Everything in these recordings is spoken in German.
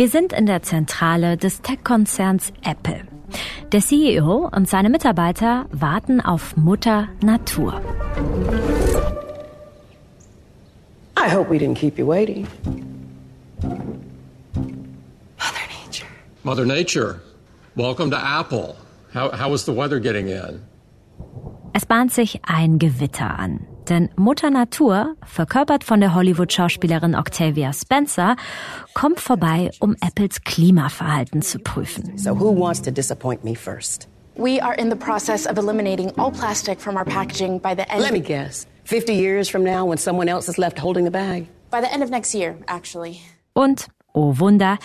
Wir sind in der Zentrale des Tech-Konzerns Apple. Der CEO und seine Mitarbeiter warten auf Mutter Natur. I hope we didn't keep you waiting. Mother Nature. Mother Nature, welcome to Apple. How, how is the weather getting in? Es bahnt sich ein Gewitter an. Denn Mutter Natur, verkörpert von der Hollywood-Schauspielerin Octavia Spencer, kommt vorbei, um Apples Klimaverhalten zu prüfen. So who wants to disappoint me first? We are in the process of eliminating all plastic from our packaging by the end. Let me guess. 50 years from now when someone else is left holding the bag? By the end of next year, actually. Und, oh Wunder,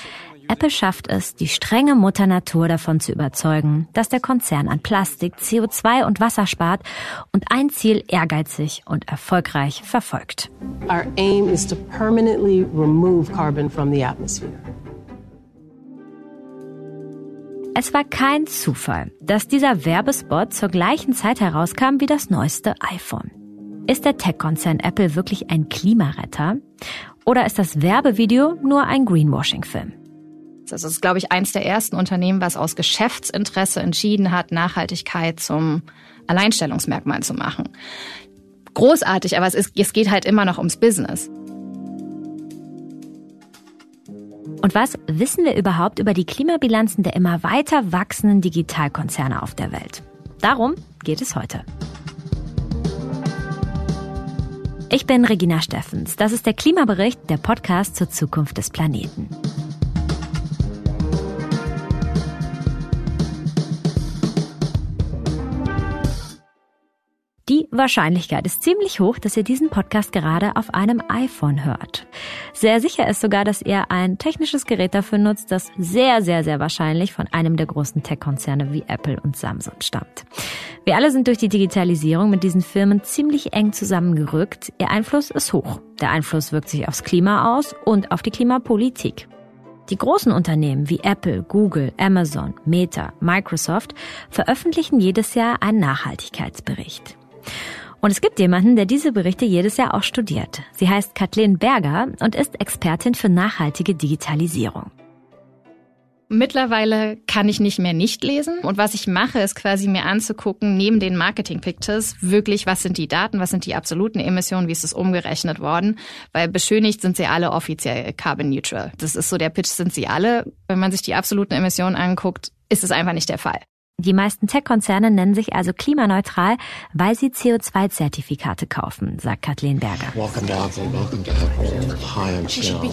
Apple schafft es, die strenge Mutter Natur davon zu überzeugen, dass der Konzern an Plastik, CO2 und Wasser spart und ein Ziel ehrgeizig und erfolgreich verfolgt. Our aim is to permanently remove carbon from the atmosphere. Es war kein Zufall, dass dieser Werbespot zur gleichen Zeit herauskam wie das neueste iPhone. Ist der Tech-Konzern Apple wirklich ein Klimaretter? Oder ist das Werbevideo nur ein Greenwashing-Film? Das ist, glaube ich, eins der ersten Unternehmen, was aus Geschäftsinteresse entschieden hat, Nachhaltigkeit zum Alleinstellungsmerkmal zu machen. Großartig, aber es, ist, es geht halt immer noch ums Business. Und was wissen wir überhaupt über die Klimabilanzen der immer weiter wachsenden Digitalkonzerne auf der Welt? Darum geht es heute. Ich bin Regina Steffens. Das ist der Klimabericht, der Podcast zur Zukunft des Planeten. Die Wahrscheinlichkeit ist ziemlich hoch, dass ihr diesen Podcast gerade auf einem iPhone hört. Sehr sicher ist sogar, dass ihr ein technisches Gerät dafür nutzt, das sehr, sehr, sehr wahrscheinlich von einem der großen Tech-Konzerne wie Apple und Samsung stammt. Wir alle sind durch die Digitalisierung mit diesen Firmen ziemlich eng zusammengerückt. Ihr Einfluss ist hoch. Der Einfluss wirkt sich aufs Klima aus und auf die Klimapolitik. Die großen Unternehmen wie Apple, Google, Amazon, Meta, Microsoft veröffentlichen jedes Jahr einen Nachhaltigkeitsbericht. Und es gibt jemanden, der diese Berichte jedes Jahr auch studiert. Sie heißt Kathleen Berger und ist Expertin für nachhaltige Digitalisierung. Mittlerweile kann ich nicht mehr nicht lesen. Und was ich mache, ist quasi mir anzugucken, neben den Marketing Pictures, wirklich, was sind die Daten, was sind die absoluten Emissionen, wie ist es umgerechnet worden. Weil beschönigt sind sie alle offiziell carbon neutral. Das ist so der Pitch, sind sie alle. Wenn man sich die absoluten Emissionen anguckt, ist es einfach nicht der Fall. Die meisten Tech-Konzerne nennen sich also klimaneutral, weil sie CO2-Zertifikate kaufen, sagt Kathleen Berger.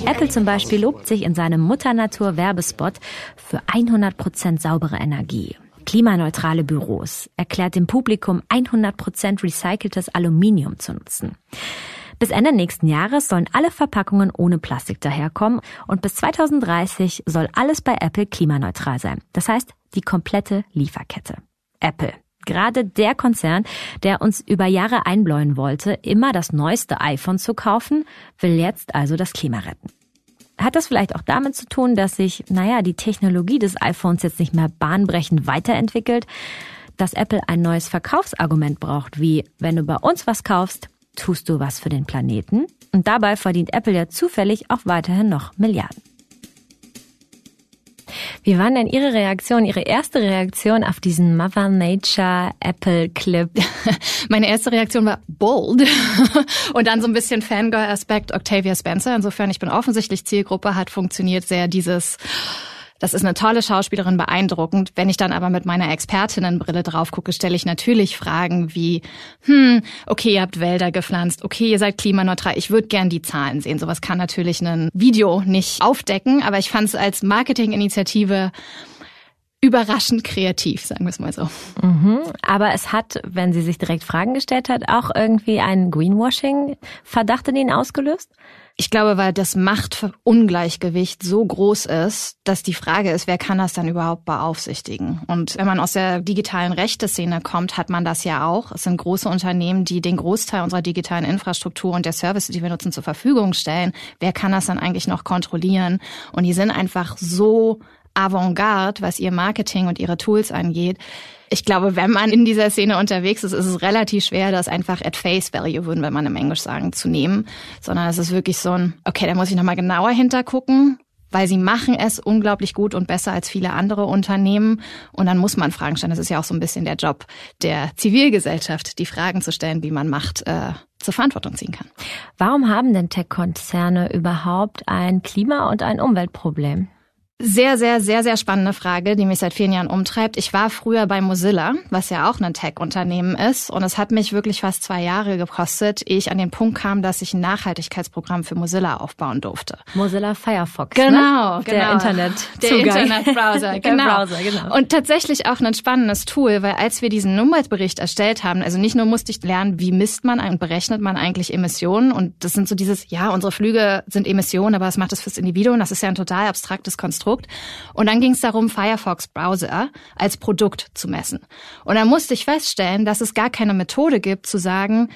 Apple zum Beispiel lobt sich in seinem Mutter-Natur-Werbespot für 100% saubere Energie. Klimaneutrale Büros, erklärt dem Publikum 100% recyceltes Aluminium zu nutzen. Bis Ende nächsten Jahres sollen alle Verpackungen ohne Plastik daherkommen und bis 2030 soll alles bei Apple klimaneutral sein. Das heißt, die komplette Lieferkette. Apple. Gerade der Konzern, der uns über Jahre einbläuen wollte, immer das neueste iPhone zu kaufen, will jetzt also das Klima retten. Hat das vielleicht auch damit zu tun, dass sich, naja, die Technologie des iPhones jetzt nicht mehr bahnbrechend weiterentwickelt, dass Apple ein neues Verkaufsargument braucht, wie wenn du bei uns was kaufst, tust du was für den Planeten? Und dabei verdient Apple ja zufällig auch weiterhin noch Milliarden. Wie war denn Ihre Reaktion, Ihre erste Reaktion auf diesen Mother Nature Apple Clip? Meine erste Reaktion war bold und dann so ein bisschen Fangirl-Aspekt Octavia Spencer. Insofern, ich bin offensichtlich Zielgruppe, hat funktioniert sehr dieses das ist eine tolle Schauspielerin, beeindruckend. Wenn ich dann aber mit meiner Expertinnenbrille drauf gucke, stelle ich natürlich Fragen wie, hm, okay, ihr habt Wälder gepflanzt, okay, ihr seid klimaneutral, ich würde gern die Zahlen sehen. Sowas kann natürlich ein Video nicht aufdecken, aber ich fand es als Marketinginitiative überraschend kreativ, sagen wir es mal so. Mhm, aber es hat, wenn sie sich direkt Fragen gestellt hat, auch irgendwie einen Greenwashing-Verdacht in ihnen ausgelöst? Ich glaube, weil das Machtungleichgewicht so groß ist, dass die Frage ist, wer kann das dann überhaupt beaufsichtigen? Und wenn man aus der digitalen Rechteszene kommt, hat man das ja auch. Es sind große Unternehmen, die den Großteil unserer digitalen Infrastruktur und der Services, die wir nutzen, zur Verfügung stellen. Wer kann das dann eigentlich noch kontrollieren? Und die sind einfach so Avantgarde, was ihr Marketing und ihre Tools angeht, ich glaube, wenn man in dieser Szene unterwegs ist, ist es relativ schwer, das einfach at face value, würden wir mal im Englisch sagen, zu nehmen. Sondern es ist wirklich so ein, okay, da muss ich nochmal genauer hintergucken. weil sie machen es unglaublich gut und besser als viele andere Unternehmen. Und dann muss man Fragen stellen. Das ist ja auch so ein bisschen der Job der Zivilgesellschaft, die Fragen zu stellen, wie man Macht äh, zur Verantwortung ziehen kann. Warum haben denn Tech-Konzerne überhaupt ein Klima- und ein Umweltproblem? Sehr, sehr, sehr, sehr spannende Frage, die mich seit vielen Jahren umtreibt. Ich war früher bei Mozilla, was ja auch ein Tech-Unternehmen ist. Und es hat mich wirklich fast zwei Jahre gekostet, ehe ich an den Punkt kam, dass ich ein Nachhaltigkeitsprogramm für Mozilla aufbauen durfte. Mozilla Firefox. Genau, ne? genau. Der Internet. Der Internetbrowser, genau. Der Browser, genau. Und tatsächlich auch ein spannendes Tool, weil als wir diesen Umweltbericht erstellt haben, also nicht nur musste ich lernen, wie misst man und berechnet man eigentlich Emissionen. Und das sind so dieses, ja, unsere Flüge sind Emissionen, aber was macht das fürs Individuum? Das ist ja ein total abstraktes Konstrukt. Und dann ging es darum, Firefox Browser als Produkt zu messen. Und dann musste ich feststellen, dass es gar keine Methode gibt zu sagen,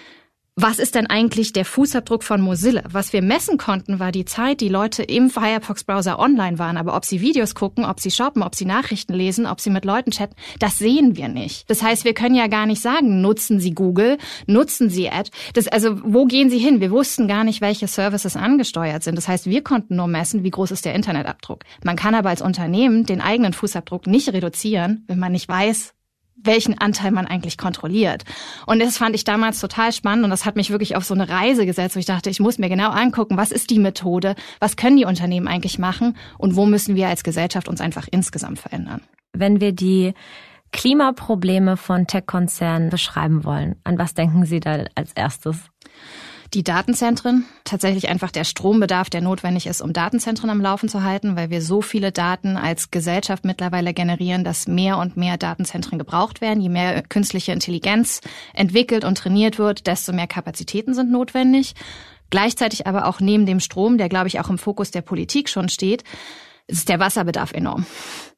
was ist denn eigentlich der Fußabdruck von Mozilla? Was wir messen konnten, war die Zeit, die Leute im Firefox-Browser online waren. Aber ob sie Videos gucken, ob sie shoppen, ob sie Nachrichten lesen, ob sie mit Leuten chatten, das sehen wir nicht. Das heißt, wir können ja gar nicht sagen, nutzen sie Google, nutzen sie Ad. Das, also, wo gehen sie hin? Wir wussten gar nicht, welche Services angesteuert sind. Das heißt, wir konnten nur messen, wie groß ist der Internetabdruck. Man kann aber als Unternehmen den eigenen Fußabdruck nicht reduzieren, wenn man nicht weiß, welchen Anteil man eigentlich kontrolliert. Und das fand ich damals total spannend und das hat mich wirklich auf so eine Reise gesetzt, wo ich dachte, ich muss mir genau angucken, was ist die Methode, was können die Unternehmen eigentlich machen und wo müssen wir als Gesellschaft uns einfach insgesamt verändern. Wenn wir die Klimaprobleme von Tech-Konzernen beschreiben wollen, an was denken Sie da als erstes? Die Datenzentren, tatsächlich einfach der Strombedarf, der notwendig ist, um Datenzentren am Laufen zu halten, weil wir so viele Daten als Gesellschaft mittlerweile generieren, dass mehr und mehr Datenzentren gebraucht werden. Je mehr künstliche Intelligenz entwickelt und trainiert wird, desto mehr Kapazitäten sind notwendig. Gleichzeitig aber auch neben dem Strom, der, glaube ich, auch im Fokus der Politik schon steht, ist der Wasserbedarf enorm.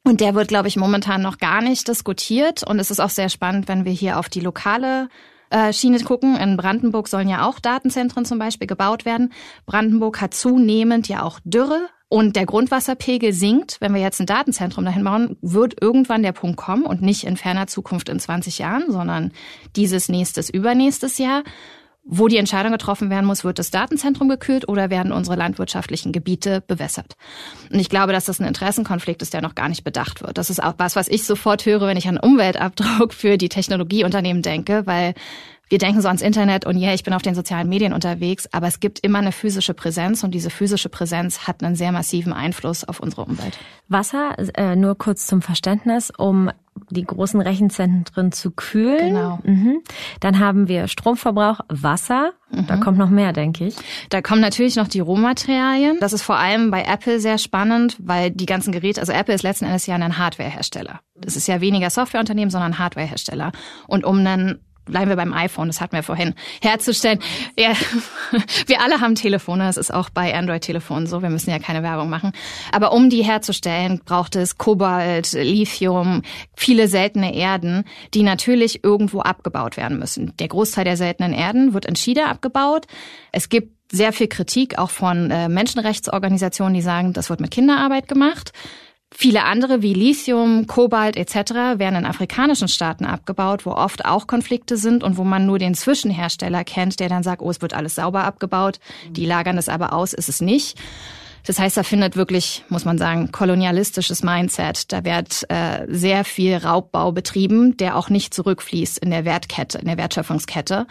Und der wird, glaube ich, momentan noch gar nicht diskutiert. Und es ist auch sehr spannend, wenn wir hier auf die lokale äh, Schiene gucken. In Brandenburg sollen ja auch Datenzentren zum Beispiel gebaut werden. Brandenburg hat zunehmend ja auch Dürre. Und der Grundwasserpegel sinkt. Wenn wir jetzt ein Datenzentrum dahin bauen, wird irgendwann der Punkt kommen und nicht in ferner Zukunft in 20 Jahren, sondern dieses nächstes, übernächstes Jahr, wo die Entscheidung getroffen werden muss, wird das Datenzentrum gekühlt oder werden unsere landwirtschaftlichen Gebiete bewässert. Und ich glaube, dass das ein Interessenkonflikt ist, der noch gar nicht bedacht wird. Das ist auch was, was ich sofort höre, wenn ich an Umweltabdruck für die Technologieunternehmen denke, weil wir denken so ans Internet und ja, yeah, ich bin auf den sozialen Medien unterwegs, aber es gibt immer eine physische Präsenz und diese physische Präsenz hat einen sehr massiven Einfluss auf unsere Umwelt. Wasser, äh, nur kurz zum Verständnis, um die großen Rechenzentren zu kühlen. Genau. Mhm. Dann haben wir Stromverbrauch, Wasser. Mhm. Da kommt noch mehr, denke ich. Da kommen natürlich noch die Rohmaterialien. Das ist vor allem bei Apple sehr spannend, weil die ganzen Geräte, also Apple ist letzten Endes ja ein Hardwarehersteller. Das ist ja weniger Softwareunternehmen, sondern Hardwarehersteller. Und um einen bleiben wir beim iPhone, das hatten wir vorhin, herzustellen. Ja, wir alle haben Telefone, das ist auch bei Android-Telefonen so, wir müssen ja keine Werbung machen. Aber um die herzustellen, braucht es Kobalt, Lithium, viele seltene Erden, die natürlich irgendwo abgebaut werden müssen. Der Großteil der seltenen Erden wird in China abgebaut. Es gibt sehr viel Kritik auch von äh, Menschenrechtsorganisationen, die sagen, das wird mit Kinderarbeit gemacht. Viele andere wie Lithium, Kobalt etc. werden in afrikanischen Staaten abgebaut, wo oft auch Konflikte sind und wo man nur den Zwischenhersteller kennt, der dann sagt, oh, es wird alles sauber abgebaut, die lagern es aber aus, ist es nicht. Das heißt, da findet wirklich, muss man sagen, kolonialistisches Mindset. Da wird äh, sehr viel Raubbau betrieben, der auch nicht zurückfließt in der Wertkette, in der Wertschöpfungskette.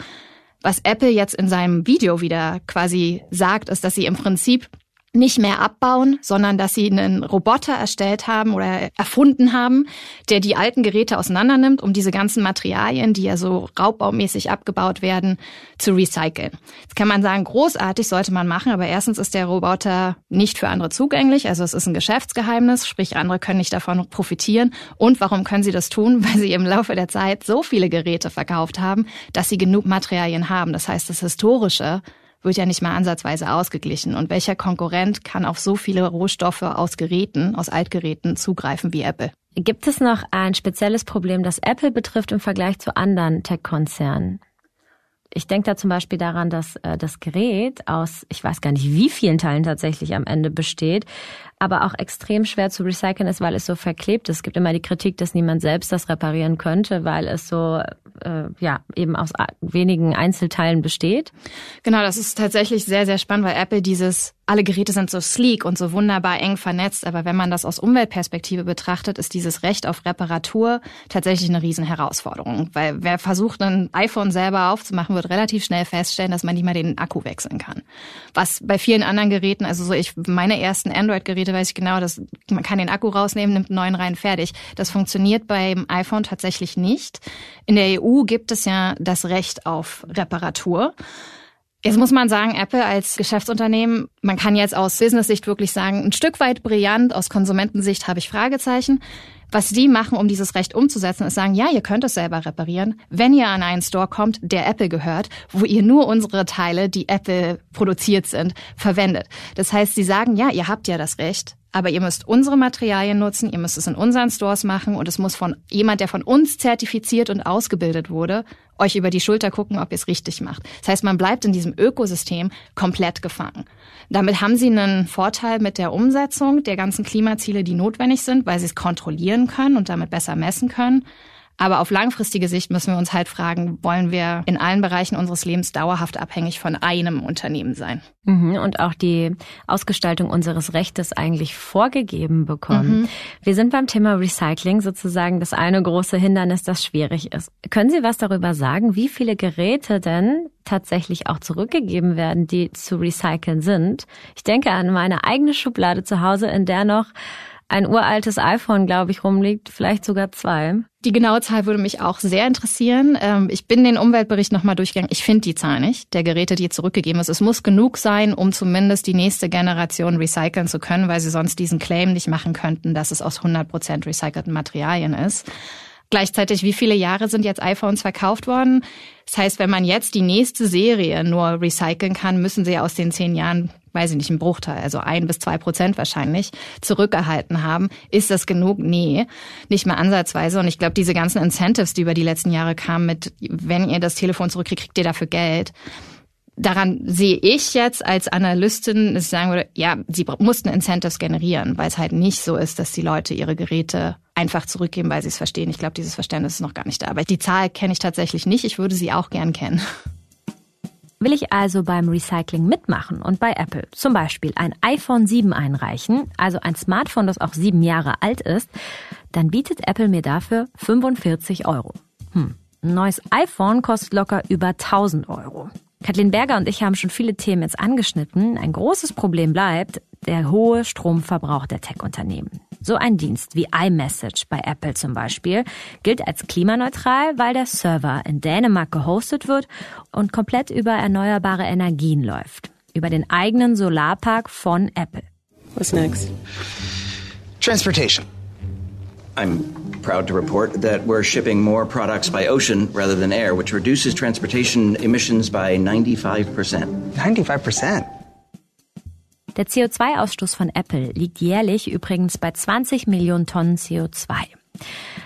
Was Apple jetzt in seinem Video wieder quasi sagt, ist, dass sie im Prinzip nicht mehr abbauen, sondern dass sie einen Roboter erstellt haben oder erfunden haben, der die alten Geräte auseinandernimmt, um diese ganzen Materialien, die ja so raubbaumäßig abgebaut werden, zu recyceln. Jetzt kann man sagen, großartig sollte man machen, aber erstens ist der Roboter nicht für andere zugänglich, also es ist ein Geschäftsgeheimnis, sprich andere können nicht davon profitieren. Und warum können sie das tun? Weil sie im Laufe der Zeit so viele Geräte verkauft haben, dass sie genug Materialien haben. Das heißt, das Historische wird ja nicht mal ansatzweise ausgeglichen. Und welcher Konkurrent kann auf so viele Rohstoffe aus Geräten, aus Altgeräten zugreifen wie Apple? Gibt es noch ein spezielles Problem, das Apple betrifft im Vergleich zu anderen Tech-Konzernen? Ich denke da zum Beispiel daran, dass äh, das Gerät aus, ich weiß gar nicht, wie vielen Teilen tatsächlich am Ende besteht, aber auch extrem schwer zu recyceln ist, weil es so verklebt ist. Es gibt immer die Kritik, dass niemand selbst das reparieren könnte, weil es so äh, ja eben aus wenigen Einzelteilen besteht. Genau, das ist tatsächlich sehr, sehr spannend, weil Apple dieses alle Geräte sind so sleek und so wunderbar eng vernetzt, aber wenn man das aus Umweltperspektive betrachtet, ist dieses Recht auf Reparatur tatsächlich eine Riesenherausforderung. Weil wer versucht, ein iPhone selber aufzumachen, wird relativ schnell feststellen, dass man nicht mal den Akku wechseln kann. Was bei vielen anderen Geräten, also so ich, meine ersten Android-Geräte weiß ich genau, dass man kann den Akku rausnehmen, nimmt einen neuen rein, fertig. Das funktioniert beim iPhone tatsächlich nicht. In der EU gibt es ja das Recht auf Reparatur. Jetzt muss man sagen, Apple als Geschäftsunternehmen, man kann jetzt aus Business-Sicht wirklich sagen, ein Stück weit brillant, aus Konsumentensicht habe ich Fragezeichen. Was die machen, um dieses Recht umzusetzen, ist sagen, ja, ihr könnt es selber reparieren, wenn ihr an einen Store kommt, der Apple gehört, wo ihr nur unsere Teile, die Apple produziert sind, verwendet. Das heißt, sie sagen, ja, ihr habt ja das Recht, aber ihr müsst unsere Materialien nutzen, ihr müsst es in unseren Stores machen und es muss von jemand, der von uns zertifiziert und ausgebildet wurde, euch über die Schulter gucken, ob ihr es richtig macht. Das heißt, man bleibt in diesem Ökosystem komplett gefangen. Damit haben sie einen Vorteil mit der Umsetzung der ganzen Klimaziele, die notwendig sind, weil sie es kontrollieren können und damit besser messen können. Aber auf langfristige Sicht müssen wir uns halt fragen, wollen wir in allen Bereichen unseres Lebens dauerhaft abhängig von einem Unternehmen sein? Mhm, und auch die Ausgestaltung unseres Rechtes eigentlich vorgegeben bekommen. Mhm. Wir sind beim Thema Recycling sozusagen das eine große Hindernis, das schwierig ist. Können Sie was darüber sagen, wie viele Geräte denn tatsächlich auch zurückgegeben werden, die zu recyceln sind? Ich denke an meine eigene Schublade zu Hause, in der noch ein uraltes iPhone, glaube ich, rumliegt, vielleicht sogar zwei. Die genaue Zahl würde mich auch sehr interessieren. Ähm, ich bin den Umweltbericht nochmal durchgegangen. Ich finde die Zahl nicht, der Geräte, die zurückgegeben ist. Es muss genug sein, um zumindest die nächste Generation recyceln zu können, weil sie sonst diesen Claim nicht machen könnten, dass es aus 100 Prozent recycelten Materialien ist. Gleichzeitig, wie viele Jahre sind jetzt iPhones verkauft worden? Das heißt, wenn man jetzt die nächste Serie nur recyceln kann, müssen sie aus den zehn Jahren, weiß ich nicht, einen Bruchteil, also ein bis zwei Prozent wahrscheinlich, zurückgehalten haben. Ist das genug? Nee, nicht mal ansatzweise. Und ich glaube, diese ganzen Incentives, die über die letzten Jahre kamen mit, wenn ihr das Telefon zurückkriegt, kriegt ihr dafür Geld daran sehe ich jetzt als Analystin, dass ich sagen würde, ja, sie mussten Incentives generieren, weil es halt nicht so ist, dass die Leute ihre Geräte einfach zurückgeben, weil sie es verstehen. Ich glaube, dieses Verständnis ist noch gar nicht da. Aber die Zahl kenne ich tatsächlich nicht. Ich würde sie auch gern kennen. Will ich also beim Recycling mitmachen und bei Apple zum Beispiel ein iPhone 7 einreichen, also ein Smartphone, das auch sieben Jahre alt ist, dann bietet Apple mir dafür 45 Euro. Hm. Ein neues iPhone kostet locker über 1000 Euro. Kathleen Berger und ich haben schon viele Themen jetzt angeschnitten. Ein großes Problem bleibt der hohe Stromverbrauch der Tech-Unternehmen. So ein Dienst wie iMessage bei Apple zum Beispiel gilt als klimaneutral, weil der Server in Dänemark gehostet wird und komplett über erneuerbare Energien läuft. Über den eigenen Solarpark von Apple. What's next? Transportation. I'm proud to report that we're shipping more products by ocean rather than air, which reduces transportation emissions by 95%. 95%? Der CO2-Ausstoß von Apple liegt jährlich übrigens bei 20 Millionen Tonnen CO2.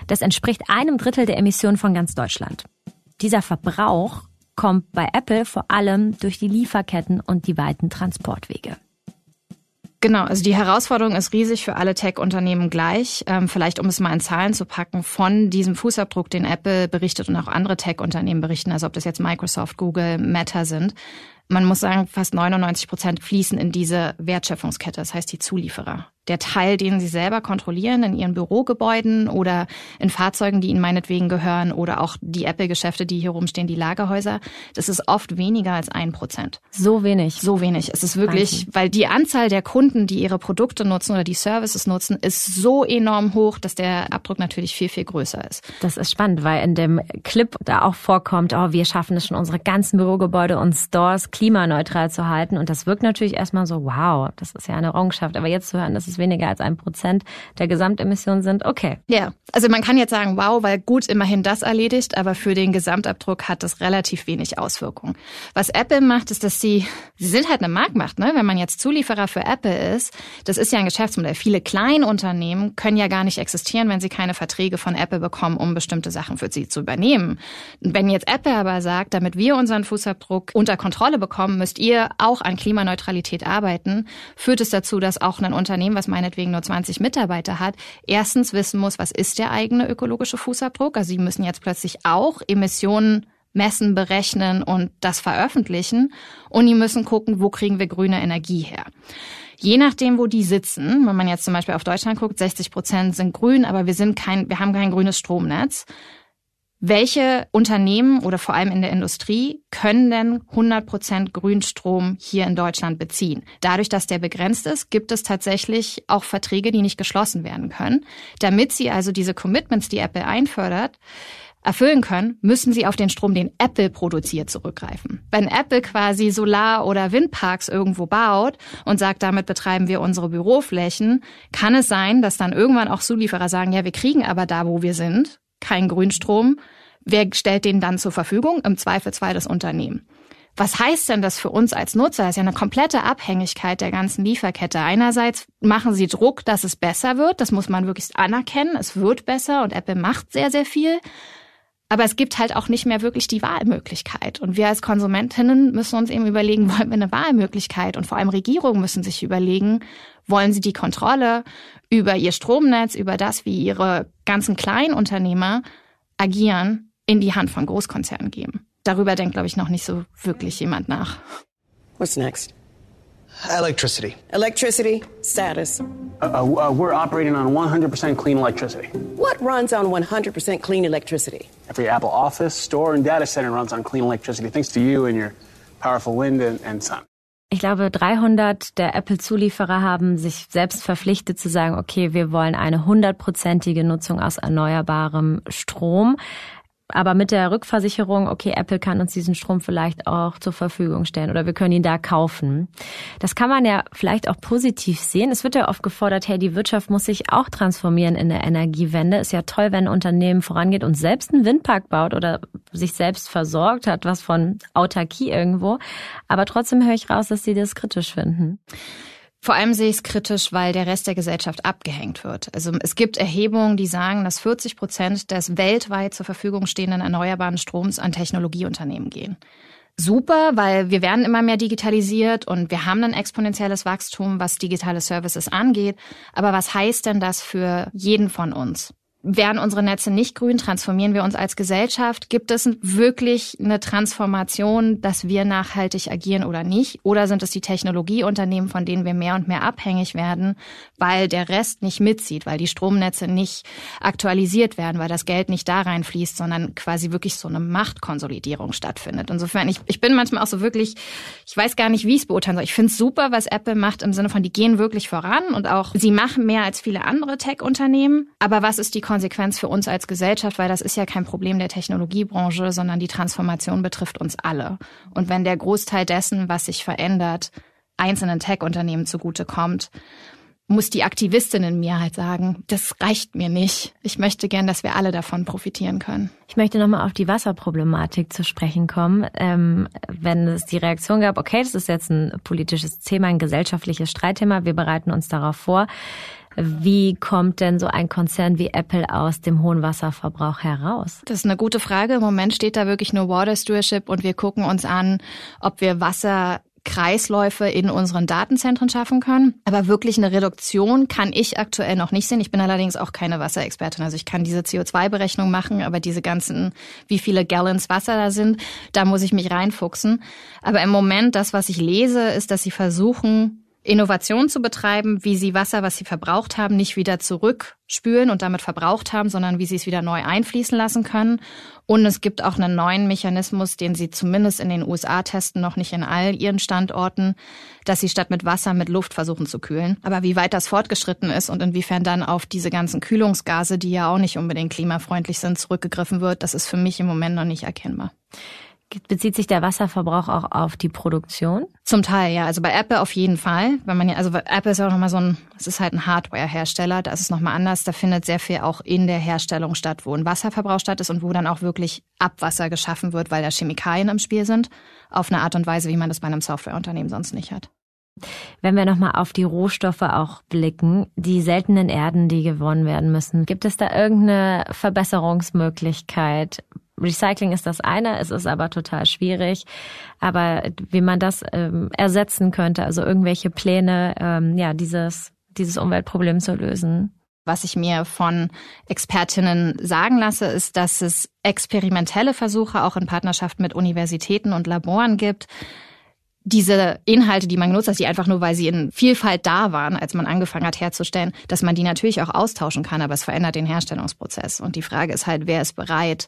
Das entspricht einem Drittel der Emissionen von ganz Deutschland. Dieser Verbrauch kommt bei Apple vor allem durch die Lieferketten und die weiten Transportwege. Genau, also die Herausforderung ist riesig für alle Tech-Unternehmen gleich. Ähm, vielleicht, um es mal in Zahlen zu packen, von diesem Fußabdruck, den Apple berichtet und auch andere Tech-Unternehmen berichten, also ob das jetzt Microsoft, Google, Meta sind, man muss sagen, fast 99 Prozent fließen in diese Wertschöpfungskette, das heißt die Zulieferer der Teil, den sie selber kontrollieren in ihren Bürogebäuden oder in Fahrzeugen, die ihnen meinetwegen gehören oder auch die Apple-Geschäfte, die hier rumstehen, die Lagerhäuser, das ist oft weniger als ein Prozent. So wenig. So wenig. Es ist wirklich, Wahnsinn. weil die Anzahl der Kunden, die ihre Produkte nutzen oder die Services nutzen, ist so enorm hoch, dass der Abdruck natürlich viel, viel größer ist. Das ist spannend, weil in dem Clip da auch vorkommt, oh, wir schaffen es schon, unsere ganzen Bürogebäude und Stores klimaneutral zu halten. Und das wirkt natürlich erstmal so, wow, das ist ja eine Errungenschaft. Aber jetzt zu hören, das ist es weniger als ein Prozent der Gesamtemissionen sind, okay. Ja, also man kann jetzt sagen, wow, weil gut immerhin das erledigt, aber für den Gesamtabdruck hat das relativ wenig Auswirkungen. Was Apple macht, ist, dass sie, sie sind halt eine Marktmacht, ne? Wenn man jetzt Zulieferer für Apple ist, das ist ja ein Geschäftsmodell. Viele Kleinunternehmen können ja gar nicht existieren, wenn sie keine Verträge von Apple bekommen, um bestimmte Sachen für sie zu übernehmen. Wenn jetzt Apple aber sagt, damit wir unseren Fußabdruck unter Kontrolle bekommen, müsst ihr auch an Klimaneutralität arbeiten, führt es dazu, dass auch ein Unternehmen, was meinetwegen nur 20 Mitarbeiter hat, erstens wissen muss, was ist der eigene ökologische Fußabdruck. Also sie müssen jetzt plötzlich auch Emissionen messen, berechnen und das veröffentlichen. Und die müssen gucken, wo kriegen wir grüne Energie her. Je nachdem, wo die sitzen, wenn man jetzt zum Beispiel auf Deutschland guckt, 60 Prozent sind grün, aber wir sind kein, wir haben kein grünes Stromnetz. Welche Unternehmen oder vor allem in der Industrie können denn 100 Prozent Grünstrom hier in Deutschland beziehen? Dadurch, dass der begrenzt ist, gibt es tatsächlich auch Verträge, die nicht geschlossen werden können. Damit sie also diese Commitments, die Apple einfördert, erfüllen können, müssen sie auf den Strom, den Apple produziert, zurückgreifen. Wenn Apple quasi Solar- oder Windparks irgendwo baut und sagt, damit betreiben wir unsere Büroflächen, kann es sein, dass dann irgendwann auch Zulieferer sagen, ja, wir kriegen aber da, wo wir sind, keinen Grünstrom. Wer stellt den dann zur Verfügung? Im Zweifelsfall das Unternehmen. Was heißt denn das für uns als Nutzer? Das ist ja eine komplette Abhängigkeit der ganzen Lieferkette. Einerseits machen sie Druck, dass es besser wird. Das muss man wirklich anerkennen. Es wird besser und Apple macht sehr, sehr viel. Aber es gibt halt auch nicht mehr wirklich die Wahlmöglichkeit. Und wir als Konsumentinnen müssen uns eben überlegen, wollen wir eine Wahlmöglichkeit? Und vor allem Regierungen müssen sich überlegen, wollen sie die Kontrolle über ihr Stromnetz, über das, wie ihre ganzen Kleinunternehmer agieren, in die Hand von Großkonzernen geben? Darüber denkt, glaube ich, noch nicht so wirklich jemand nach. What's next? Electricity. Electricity status. Uh, uh, we're operating on 100% clean electricity. What runs on 100% clean electricity? Every Apple office, store, and data center runs on clean electricity, thanks to you and your powerful wind and, and sun. Ich glaube, 300 der Apple-Zulieferer haben sich selbst verpflichtet zu sagen, okay, wir wollen eine hundertprozentige Nutzung aus erneuerbarem Strom aber mit der Rückversicherung, okay, Apple kann uns diesen Strom vielleicht auch zur Verfügung stellen oder wir können ihn da kaufen. Das kann man ja vielleicht auch positiv sehen. Es wird ja oft gefordert, hey, die Wirtschaft muss sich auch transformieren in der Energiewende. Ist ja toll, wenn ein Unternehmen vorangeht und selbst einen Windpark baut oder sich selbst versorgt hat, was von Autarkie irgendwo. Aber trotzdem höre ich raus, dass sie das kritisch finden. Vor allem sehe ich es kritisch, weil der Rest der Gesellschaft abgehängt wird. Also es gibt Erhebungen, die sagen, dass 40 Prozent des weltweit zur Verfügung stehenden erneuerbaren Stroms an Technologieunternehmen gehen. Super, weil wir werden immer mehr digitalisiert und wir haben ein exponentielles Wachstum, was digitale Services angeht. Aber was heißt denn das für jeden von uns? Wären unsere Netze nicht grün, transformieren wir uns als Gesellschaft? Gibt es wirklich eine Transformation, dass wir nachhaltig agieren oder nicht? Oder sind es die Technologieunternehmen, von denen wir mehr und mehr abhängig werden, weil der Rest nicht mitzieht, weil die Stromnetze nicht aktualisiert werden, weil das Geld nicht da reinfließt, sondern quasi wirklich so eine Machtkonsolidierung stattfindet? Insofern, ich, ich bin manchmal auch so wirklich, ich weiß gar nicht, wie ich es beurteilen soll. Ich finde es super, was Apple macht im Sinne von, die gehen wirklich voran und auch, sie machen mehr als viele andere Tech-Unternehmen. Aber was ist die Konsequenz für uns als Gesellschaft, weil das ist ja kein Problem der Technologiebranche, sondern die Transformation betrifft uns alle. Und wenn der Großteil dessen, was sich verändert, einzelnen Tech-Unternehmen zugutekommt, muss die Aktivistin in mir halt sagen, das reicht mir nicht. Ich möchte gern, dass wir alle davon profitieren können. Ich möchte nochmal auf die Wasserproblematik zu sprechen kommen. Ähm, wenn es die Reaktion gab, okay, das ist jetzt ein politisches Thema, ein gesellschaftliches Streitthema, wir bereiten uns darauf vor. Wie kommt denn so ein Konzern wie Apple aus dem hohen Wasserverbrauch heraus? Das ist eine gute Frage. Im Moment steht da wirklich nur Water Stewardship und wir gucken uns an, ob wir Wasser Kreisläufe in unseren Datenzentren schaffen können. Aber wirklich eine Reduktion kann ich aktuell noch nicht sehen. Ich bin allerdings auch keine Wasserexpertin. Also ich kann diese CO2-Berechnung machen, aber diese ganzen, wie viele Gallons Wasser da sind, da muss ich mich reinfuchsen. Aber im Moment, das, was ich lese, ist, dass sie versuchen, Innovation zu betreiben, wie sie Wasser, was sie verbraucht haben, nicht wieder zurückspülen und damit verbraucht haben, sondern wie sie es wieder neu einfließen lassen können. Und es gibt auch einen neuen Mechanismus, den sie zumindest in den USA testen, noch nicht in all ihren Standorten, dass sie statt mit Wasser mit Luft versuchen zu kühlen. Aber wie weit das fortgeschritten ist und inwiefern dann auf diese ganzen Kühlungsgase, die ja auch nicht unbedingt klimafreundlich sind, zurückgegriffen wird, das ist für mich im Moment noch nicht erkennbar. Bezieht sich der Wasserverbrauch auch auf die Produktion? Zum Teil, ja. Also bei Apple auf jeden Fall. Wenn man ja, also Apple ist ja auch nochmal so ein, es ist halt ein Hardware-Hersteller, da ist es nochmal anders. Da findet sehr viel auch in der Herstellung statt, wo ein Wasserverbrauch statt ist und wo dann auch wirklich Abwasser geschaffen wird, weil da Chemikalien im Spiel sind. Auf eine Art und Weise, wie man das bei einem Softwareunternehmen sonst nicht hat. Wenn wir nochmal auf die Rohstoffe auch blicken, die seltenen Erden, die gewonnen werden müssen, gibt es da irgendeine Verbesserungsmöglichkeit? Recycling ist das eine, es ist aber total schwierig. Aber wie man das ähm, ersetzen könnte, also irgendwelche Pläne, ähm, ja, dieses, dieses Umweltproblem zu lösen. Was ich mir von Expertinnen sagen lasse, ist, dass es experimentelle Versuche auch in Partnerschaft mit Universitäten und Laboren gibt, diese Inhalte, die man genutzt hat, die einfach nur, weil sie in Vielfalt da waren, als man angefangen hat herzustellen, dass man die natürlich auch austauschen kann, aber es verändert den Herstellungsprozess. Und die Frage ist halt, wer ist bereit,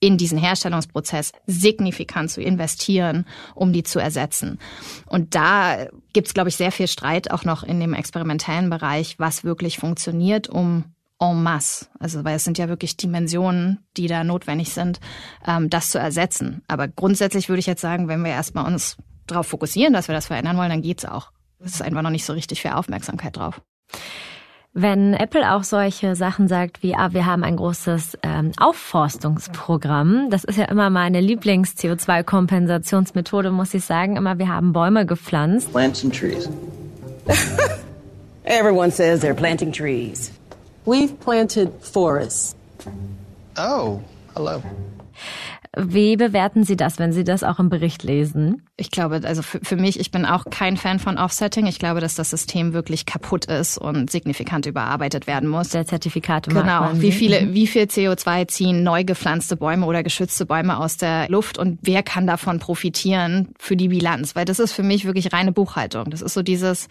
in diesen Herstellungsprozess signifikant zu investieren, um die zu ersetzen. Und da gibt es, glaube ich, sehr viel Streit auch noch in dem experimentellen Bereich, was wirklich funktioniert, um en masse, also weil es sind ja wirklich Dimensionen, die da notwendig sind, ähm, das zu ersetzen. Aber grundsätzlich würde ich jetzt sagen, wenn wir erstmal uns darauf fokussieren, dass wir das verändern wollen, dann geht's auch. Es ist einfach noch nicht so richtig viel Aufmerksamkeit drauf. Wenn Apple auch solche Sachen sagt wie, ah, wir haben ein großes ähm, Aufforstungsprogramm, das ist ja immer meine Lieblings-CO2-Kompensationsmethode, muss ich sagen. Immer, wir haben Bäume gepflanzt. Plants and trees. Everyone says they're planting trees. We've planted forests. Oh, hello. Wie bewerten Sie das, wenn Sie das auch im Bericht lesen? Ich glaube, also für, für, mich, ich bin auch kein Fan von Offsetting. Ich glaube, dass das System wirklich kaputt ist und signifikant überarbeitet werden muss. Der Zertifikate. Genau. Wie viele, wie viel CO2 ziehen neu gepflanzte Bäume oder geschützte Bäume aus der Luft und wer kann davon profitieren für die Bilanz? Weil das ist für mich wirklich reine Buchhaltung. Das ist so dieses,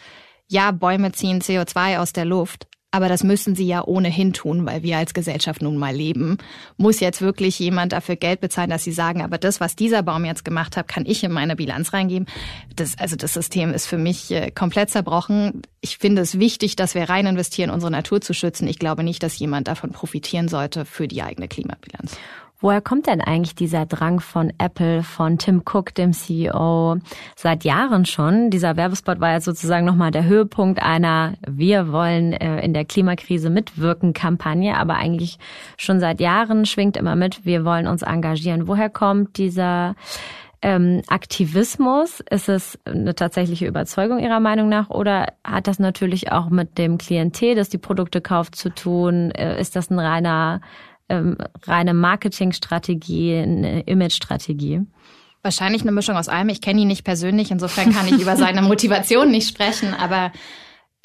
ja, Bäume ziehen CO2 aus der Luft, aber das müssen sie ja ohnehin tun, weil wir als Gesellschaft nun mal leben. Muss jetzt wirklich jemand dafür Geld bezahlen, dass sie sagen, aber das, was dieser Baum jetzt gemacht hat, kann ich in meine Bilanz reingeben. Das, also das System ist für mich äh, komplett zerbrochen. Ich finde es wichtig, dass wir rein investieren, unsere Natur zu schützen. Ich glaube nicht, dass jemand davon profitieren sollte für die eigene Klimabilanz. Woher kommt denn eigentlich dieser Drang von Apple, von Tim Cook, dem CEO, seit Jahren schon? Dieser Werbespot war ja sozusagen nochmal der Höhepunkt einer Wir wollen äh, in der Klimakrise mitwirken Kampagne, aber eigentlich schon seit Jahren schwingt immer mit, wir wollen uns engagieren. Woher kommt dieser ähm, Aktivismus? Ist es eine tatsächliche Überzeugung Ihrer Meinung nach oder hat das natürlich auch mit dem Klientel, das die Produkte kauft, zu tun? Äh, ist das ein reiner ähm, reine Marketingstrategie, eine Imagestrategie? Wahrscheinlich eine Mischung aus allem. Ich kenne ihn nicht persönlich, insofern kann ich über seine Motivation nicht sprechen, aber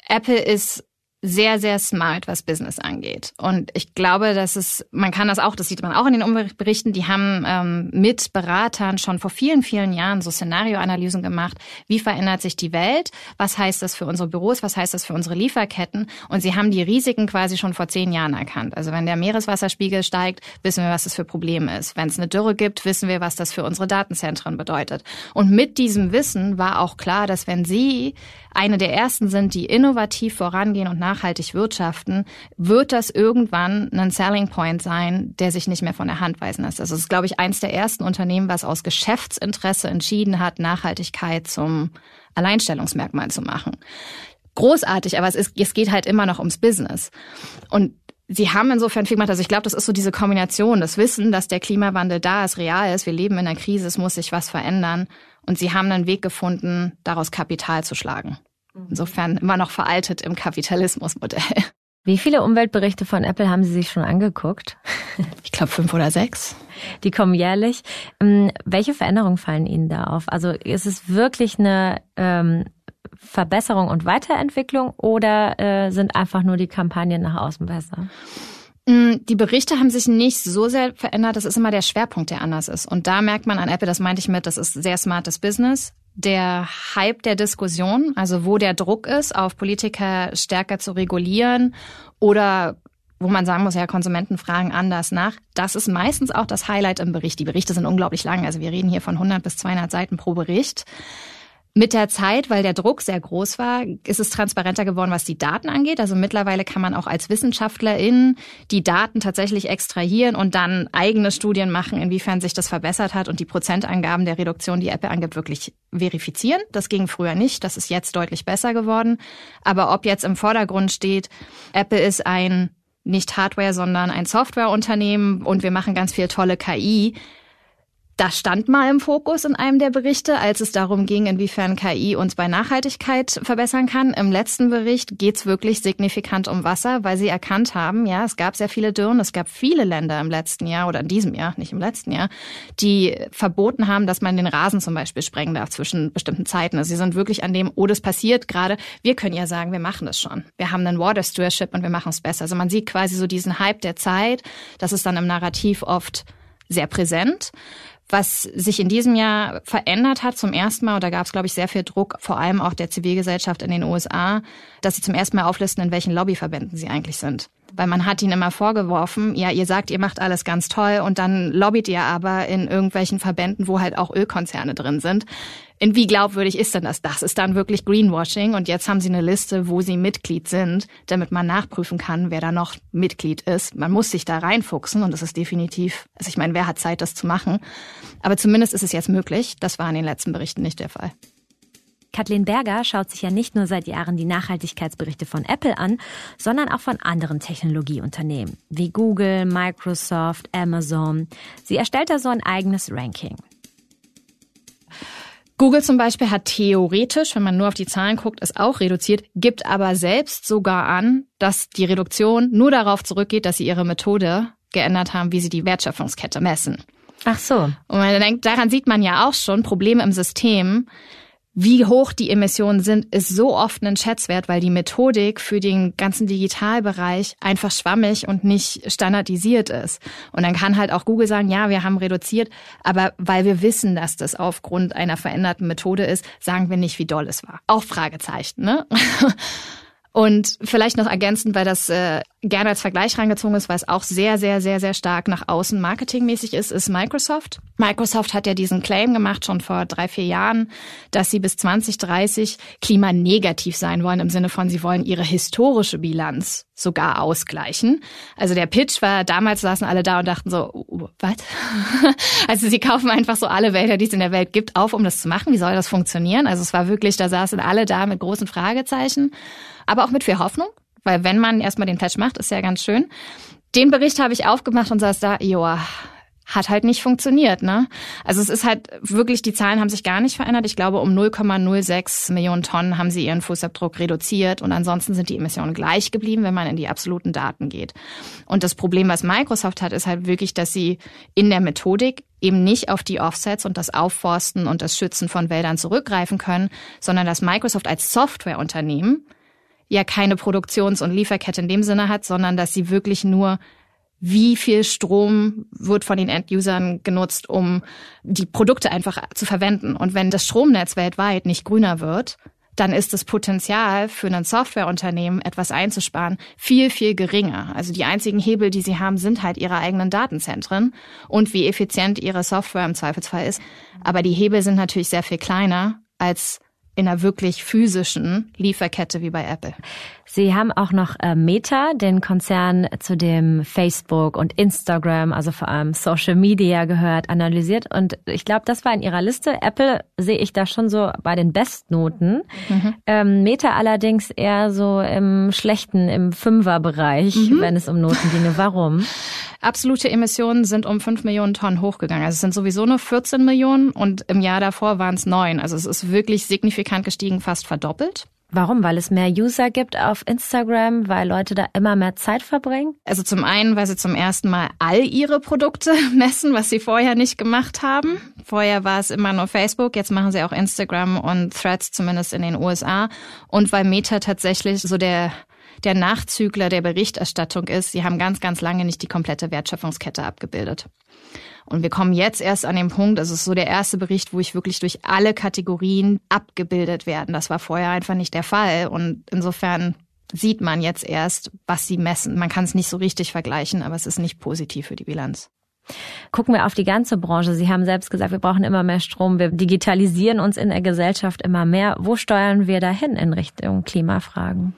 Apple ist sehr, sehr smart, was Business angeht. Und ich glaube, dass es, man kann das auch, das sieht man auch in den Umweltberichten, die haben ähm, mit Beratern schon vor vielen, vielen Jahren so Szenarioanalysen gemacht. Wie verändert sich die Welt? Was heißt das für unsere Büros? Was heißt das für unsere Lieferketten? Und sie haben die Risiken quasi schon vor zehn Jahren erkannt. Also wenn der Meereswasserspiegel steigt, wissen wir, was das für Probleme ist. Wenn es eine Dürre gibt, wissen wir, was das für unsere Datenzentren bedeutet. Und mit diesem Wissen war auch klar, dass wenn sie eine der ersten sind, die innovativ vorangehen und nachhaltig wirtschaften, wird das irgendwann ein Selling Point sein, der sich nicht mehr von der Hand weisen lässt. Also es ist, glaube ich, eins der ersten Unternehmen, was aus Geschäftsinteresse entschieden hat, Nachhaltigkeit zum Alleinstellungsmerkmal zu machen. Großartig, aber es, ist, es geht halt immer noch ums Business. Und Sie haben insofern viel gemacht. Also ich glaube, das ist so diese Kombination, das Wissen, dass der Klimawandel da ist, real ist. Wir leben in einer Krise, es muss sich was verändern. Und sie haben einen Weg gefunden, daraus Kapital zu schlagen. Insofern immer noch veraltet im Kapitalismusmodell. Wie viele Umweltberichte von Apple haben Sie sich schon angeguckt? Ich glaube fünf oder sechs. Die kommen jährlich. Ähm, welche Veränderungen fallen Ihnen da auf? Also ist es wirklich eine ähm, Verbesserung und Weiterentwicklung oder äh, sind einfach nur die Kampagnen nach außen besser? Mm, die Berichte haben sich nicht so sehr verändert. Das ist immer der Schwerpunkt, der anders ist. Und da merkt man an Apple, das meinte ich mit, das ist sehr smartes Business. Der Hype der Diskussion, also wo der Druck ist, auf Politiker stärker zu regulieren oder wo man sagen muss, ja, Konsumenten fragen anders nach. Das ist meistens auch das Highlight im Bericht. Die Berichte sind unglaublich lang. Also wir reden hier von 100 bis 200 Seiten pro Bericht. Mit der Zeit, weil der Druck sehr groß war, ist es transparenter geworden, was die Daten angeht. Also mittlerweile kann man auch als Wissenschaftlerin die Daten tatsächlich extrahieren und dann eigene Studien machen, inwiefern sich das verbessert hat und die Prozentangaben der Reduktion, die Apple angibt, wirklich verifizieren. Das ging früher nicht. Das ist jetzt deutlich besser geworden. Aber ob jetzt im Vordergrund steht, Apple ist ein nicht Hardware, sondern ein Softwareunternehmen und wir machen ganz viel tolle KI, Das stand mal im Fokus in einem der Berichte, als es darum ging, inwiefern KI uns bei Nachhaltigkeit verbessern kann. Im letzten Bericht geht es wirklich signifikant um Wasser, weil sie erkannt haben, ja, es gab sehr viele Dürren, es gab viele Länder im letzten Jahr oder in diesem Jahr, nicht im letzten Jahr, die verboten haben, dass man den Rasen zum Beispiel sprengen darf zwischen bestimmten Zeiten. Also sie sind wirklich an dem, oh, das passiert gerade. Wir können ja sagen, wir machen das schon. Wir haben einen Water Stewardship und wir machen es besser. Also man sieht quasi so diesen Hype der Zeit. Das ist dann im Narrativ oft sehr präsent. Was sich in diesem Jahr verändert hat zum ersten Mal, und da gab es, glaube ich, sehr viel Druck, vor allem auch der Zivilgesellschaft in den USA, dass sie zum ersten Mal auflisten, in welchen Lobbyverbänden sie eigentlich sind. Weil man hat ihnen immer vorgeworfen, ja, ihr sagt, ihr macht alles ganz toll und dann lobbyt ihr aber in irgendwelchen Verbänden, wo halt auch Ölkonzerne drin sind. In wie glaubwürdig ist denn das? Das ist dann wirklich Greenwashing und jetzt haben sie eine Liste, wo sie Mitglied sind, damit man nachprüfen kann, wer da noch Mitglied ist. Man muss sich da reinfuchsen und das ist definitiv, also ich meine, wer hat Zeit, das zu machen? Aber zumindest ist es jetzt möglich. Das war in den letzten Berichten nicht der Fall. Kathleen Berger schaut sich ja nicht nur seit Jahren die Nachhaltigkeitsberichte von Apple an, sondern auch von anderen Technologieunternehmen wie Google, Microsoft, Amazon. Sie erstellt da so ein eigenes Ranking. Google zum Beispiel hat theoretisch, wenn man nur auf die Zahlen guckt, es auch reduziert, gibt aber selbst sogar an, dass die Reduktion nur darauf zurückgeht, dass sie ihre Methode geändert haben, wie sie die Wertschöpfungskette messen. Ach so. Und man denkt, daran sieht man ja auch schon Probleme im System wie hoch die Emissionen sind, ist so oft ein Schätzwert, weil die Methodik für den ganzen Digitalbereich einfach schwammig und nicht standardisiert ist. Und dann kann halt auch Google sagen, ja, wir haben reduziert, aber weil wir wissen, dass das aufgrund einer veränderten Methode ist, sagen wir nicht, wie doll es war. Auch Fragezeichen, ne? Und vielleicht noch ergänzend, weil das äh, gerne als Vergleich reingezogen ist, weil es auch sehr, sehr, sehr, sehr stark nach außen marketingmäßig ist, ist Microsoft. Microsoft hat ja diesen Claim gemacht schon vor drei, vier Jahren, dass sie bis 2030 klimanegativ sein wollen, im Sinne von, sie wollen ihre historische Bilanz sogar ausgleichen. Also der Pitch war, damals saßen alle da und dachten so, uh, was? also sie kaufen einfach so alle Wälder, die es in der Welt gibt, auf, um das zu machen. Wie soll das funktionieren? Also es war wirklich, da saßen alle da mit großen Fragezeichen aber auch mit viel Hoffnung, weil wenn man erstmal den Patch macht, ist ja ganz schön. Den Bericht habe ich aufgemacht und saß da, joa, hat halt nicht funktioniert, ne? Also es ist halt wirklich, die Zahlen haben sich gar nicht verändert. Ich glaube, um 0,06 Millionen Tonnen haben sie ihren Fußabdruck reduziert und ansonsten sind die Emissionen gleich geblieben, wenn man in die absoluten Daten geht. Und das Problem, was Microsoft hat, ist halt wirklich, dass sie in der Methodik eben nicht auf die Offsets und das Aufforsten und das Schützen von Wäldern zurückgreifen können, sondern dass Microsoft als Softwareunternehmen ja keine Produktions- und Lieferkette in dem Sinne hat, sondern dass sie wirklich nur wie viel Strom wird von den Endusern genutzt, um die Produkte einfach zu verwenden. Und wenn das Stromnetz weltweit nicht grüner wird, dann ist das Potenzial für ein Softwareunternehmen, etwas einzusparen, viel, viel geringer. Also die einzigen Hebel, die sie haben, sind halt ihre eigenen Datenzentren und wie effizient ihre Software im Zweifelsfall ist. Aber die Hebel sind natürlich sehr viel kleiner als in einer wirklich physischen Lieferkette wie bei Apple. Sie haben auch noch äh, Meta, den Konzern, zu dem Facebook und Instagram, also vor allem Social Media gehört, analysiert. Und ich glaube, das war in Ihrer Liste. Apple sehe ich da schon so bei den Bestnoten. Mhm. Ähm, Meta allerdings eher so im schlechten, im Fünferbereich, mhm. wenn es um Noten ginge. Warum? Absolute Emissionen sind um fünf Millionen Tonnen hochgegangen. Also es sind sowieso nur 14 Millionen und im Jahr davor waren es neun. Also es ist wirklich signifikant gestiegen, fast verdoppelt. Warum? Weil es mehr User gibt auf Instagram, weil Leute da immer mehr Zeit verbringen? Also zum einen, weil sie zum ersten Mal all ihre Produkte messen, was sie vorher nicht gemacht haben. Vorher war es immer nur Facebook, jetzt machen sie auch Instagram und Threads zumindest in den USA. Und weil Meta tatsächlich so der der Nachzügler der Berichterstattung ist, sie haben ganz, ganz lange nicht die komplette Wertschöpfungskette abgebildet. Und wir kommen jetzt erst an den Punkt, das ist so der erste Bericht, wo ich wirklich durch alle Kategorien abgebildet werden. Das war vorher einfach nicht der Fall. Und insofern sieht man jetzt erst, was sie messen. Man kann es nicht so richtig vergleichen, aber es ist nicht positiv für die Bilanz. Gucken wir auf die ganze Branche. Sie haben selbst gesagt, wir brauchen immer mehr Strom. Wir digitalisieren uns in der Gesellschaft immer mehr. Wo steuern wir dahin in Richtung Klimafragen?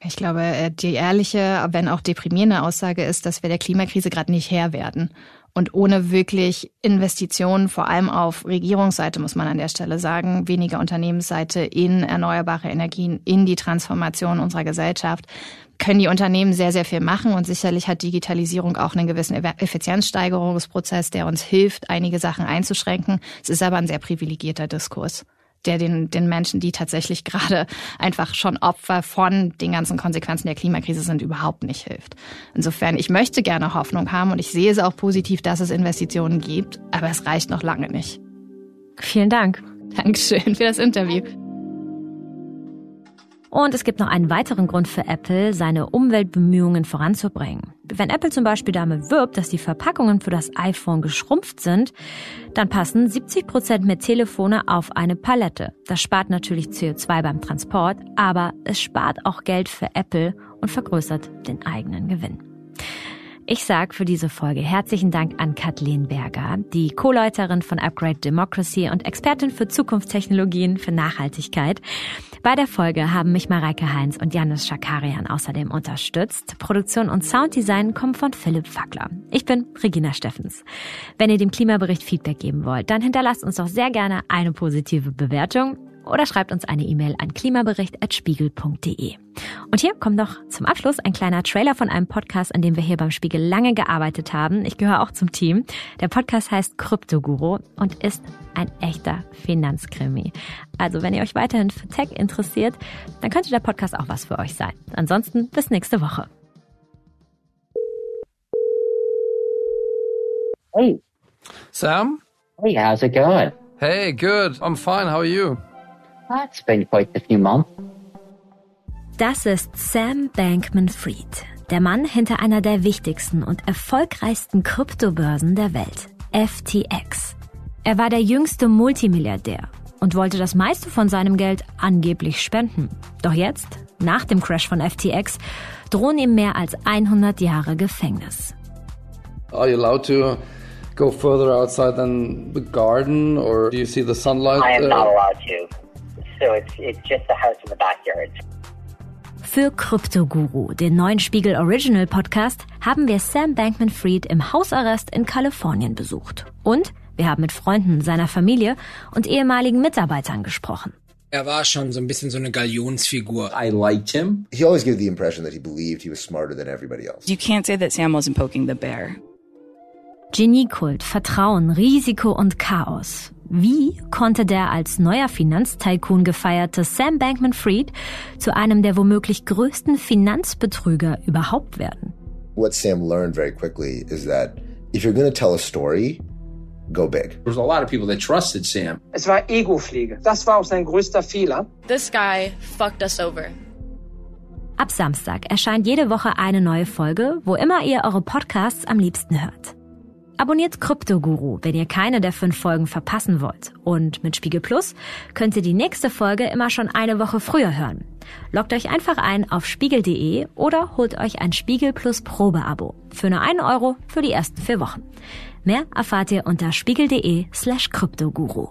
Ich glaube, äh, die ehrliche, wenn auch deprimierende Aussage ist, dass wir der Klimakrise gerade nicht Herr werden. und ohne wirklich Investitionen, vor allem auf Regierungsseite, muss man an der Stelle sagen, weniger Unternehmensseite in erneuerbare Energien, in die Transformation unserer Gesellschaft, können die Unternehmen sehr, sehr viel machen und sicherlich hat Digitalisierung auch einen gewissen Effizienzsteigerungsprozess, der uns hilft, einige Sachen einzuschränken. Es ist aber ein sehr privilegierter Diskurs der den, den Menschen, die tatsächlich gerade einfach schon Opfer von den ganzen Konsequenzen der Klimakrise sind, überhaupt nicht hilft. Insofern, ich möchte gerne Hoffnung haben und ich sehe es auch positiv, dass es Investitionen gibt, aber es reicht noch lange nicht. Vielen Dank. Dankeschön für das Interview. Und es gibt noch einen weiteren Grund für Apple, seine Umweltbemühungen voranzubringen. Wenn Apple zum Beispiel damit wirbt, dass die Verpackungen für das iPhone geschrumpft sind, dann passen 70 Prozent mehr Telefone auf eine Palette. Das spart natürlich CO2 beim Transport, aber es spart auch Geld für Apple und vergrößert den eigenen Gewinn. Ich sage für diese Folge herzlichen Dank an Kathleen Berger, die Co-Leiterin von Upgrade Democracy und Expertin für Zukunftstechnologien für Nachhaltigkeit. Bei der Folge haben mich Mareike Heinz und Janis Schakarian außerdem unterstützt. Produktion und Sounddesign kommen von Philipp Fackler. Ich bin Regina Steffens. Wenn ihr dem Klimabericht Feedback geben wollt, dann hinterlasst uns doch sehr gerne eine positive Bewertung oder schreibt uns eine E-Mail an klimabericht.spiegel.de. Und hier kommt noch zum Abschluss ein kleiner Trailer von einem Podcast, an dem wir hier beim Spiegel lange gearbeitet haben. Ich gehöre auch zum Team. Der Podcast heißt Kryptoguru und ist ein echter Finanzkrimi. Also wenn ihr euch weiterhin für Tech interessiert, dann könnte der Podcast auch was für euch sein. Ansonsten bis nächste Woche. Hey. Sam? Hey, how's it going? Hey, good. I'm fine. How are you? It's been quite a few months. Das ist Sam Bankman-Fried, der Mann hinter einer der wichtigsten und erfolgreichsten Kryptobörsen der Welt, FTX. Er war der jüngste Multimilliardär und wollte das meiste von seinem Geld angeblich spenden. Doch jetzt, nach dem Crash von FTX, drohen ihm mehr als 100 Jahre Gefängnis. Are you allowed to go further outside than the garden or do you see the sunlight? I am not allowed to. So it's, it's just a house in the backyard. Für Kryptoguru, den neuen Spiegel Original Podcast, haben wir Sam Bankman-Fried im Hausarrest in Kalifornien besucht. Und wir haben mit Freunden seiner Familie und ehemaligen Mitarbeitern gesprochen. Er war schon so ein bisschen so eine Galionsfigur. I liked him. He always gave the impression that he believed he was smarter than everybody else. You can't say that Sam wasn't poking the bear. Geniekult, Vertrauen, Risiko und Chaos. Wie konnte der als neuer Finanztycoon gefeierte Sam Bankman-Fried zu einem der womöglich größten Finanzbetrüger überhaupt werden? What Sam learned very quickly is that if you're going to tell a story, go big. There's a lot of people that trusted Sam. Es war Ego-Pflege. Das war auch sein größter Fehler. This guy fucked us over. Ab Samstag erscheint jede Woche eine neue Folge, wo immer ihr eure Podcasts am liebsten hört. Abonniert Kryptoguru, wenn ihr keine der fünf Folgen verpassen wollt. Und mit Spiegel Plus könnt ihr die nächste Folge immer schon eine Woche früher hören. Loggt euch einfach ein auf spiegel.de oder holt euch ein Spiegel Plus Probeabo für nur einen Euro für die ersten vier Wochen. Mehr erfahrt ihr unter spiegel.de slash Kryptoguru.